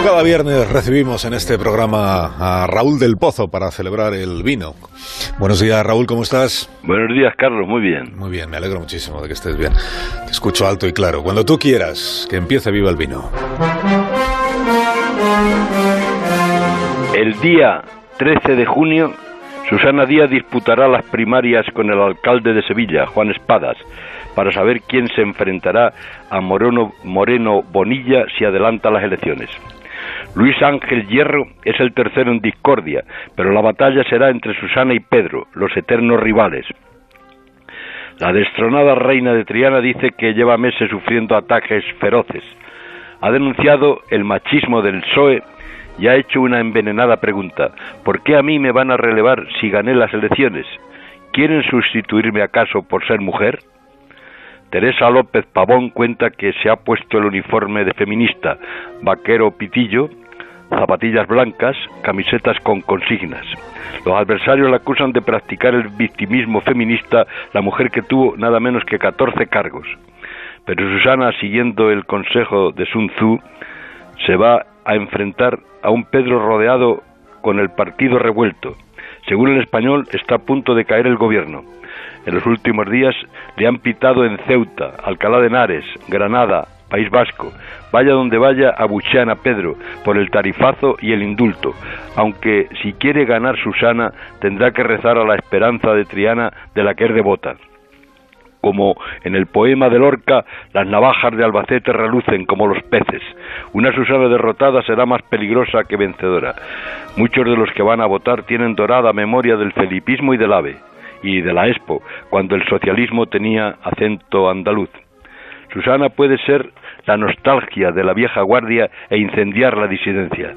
Como cada viernes recibimos en este programa a Raúl del Pozo para celebrar el vino. Buenos días, Raúl, ¿cómo estás? Buenos días, Carlos, muy bien. Muy bien, me alegro muchísimo de que estés bien. Te escucho alto y claro. Cuando tú quieras, que empiece viva el vino. El día 13 de junio, Susana Díaz disputará las primarias con el alcalde de Sevilla, Juan Espadas, para saber quién se enfrentará a Moreno, Moreno Bonilla si adelanta las elecciones. Luis Ángel Hierro es el tercero en discordia, pero la batalla será entre Susana y Pedro, los eternos rivales. La destronada reina de Triana dice que lleva meses sufriendo ataques feroces. Ha denunciado el machismo del PSOE y ha hecho una envenenada pregunta. ¿Por qué a mí me van a relevar si gané las elecciones? ¿Quieren sustituirme acaso por ser mujer? Teresa López Pavón cuenta que se ha puesto el uniforme de feminista, vaquero pitillo, zapatillas blancas, camisetas con consignas. Los adversarios la acusan de practicar el victimismo feminista, la mujer que tuvo nada menos que 14 cargos. Pero Susana, siguiendo el consejo de Sun Tzu, se va a enfrentar a un Pedro rodeado con el partido revuelto. Según el español, está a punto de caer el gobierno. En los últimos días le han pitado en Ceuta, Alcalá de Henares, Granada, País Vasco. Vaya donde vaya, abuchean a Pedro por el tarifazo y el indulto, aunque si quiere ganar Susana tendrá que rezar a la esperanza de Triana de la que es devota. Como en el poema de Lorca, las navajas de Albacete relucen como los peces. Una Susana derrotada será más peligrosa que vencedora. Muchos de los que van a votar tienen dorada memoria del felipismo y del ave y de la Expo, cuando el socialismo tenía acento andaluz. Susana puede ser la nostalgia de la vieja guardia e incendiar la disidencia.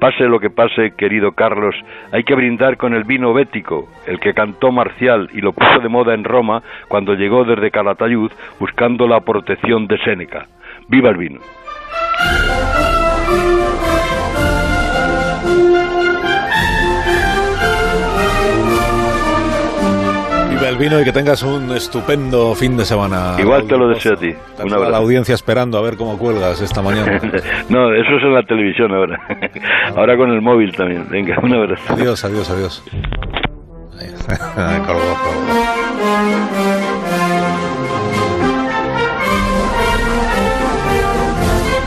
Pase lo que pase, querido Carlos, hay que brindar con el vino bético, el que cantó Marcial y lo puso de moda en Roma cuando llegó desde Calatayud buscando la protección de Séneca. ¡Viva el vino! Y que tengas un estupendo fin de semana. Igual te lo deseo a ti. Está Un toda la audiencia esperando a ver cómo cuelgas esta mañana. no, eso es en la televisión ahora. ahora con el móvil también. Venga, un abrazo. adiós, adiós, adiós. Ahí. Colgó, colgó.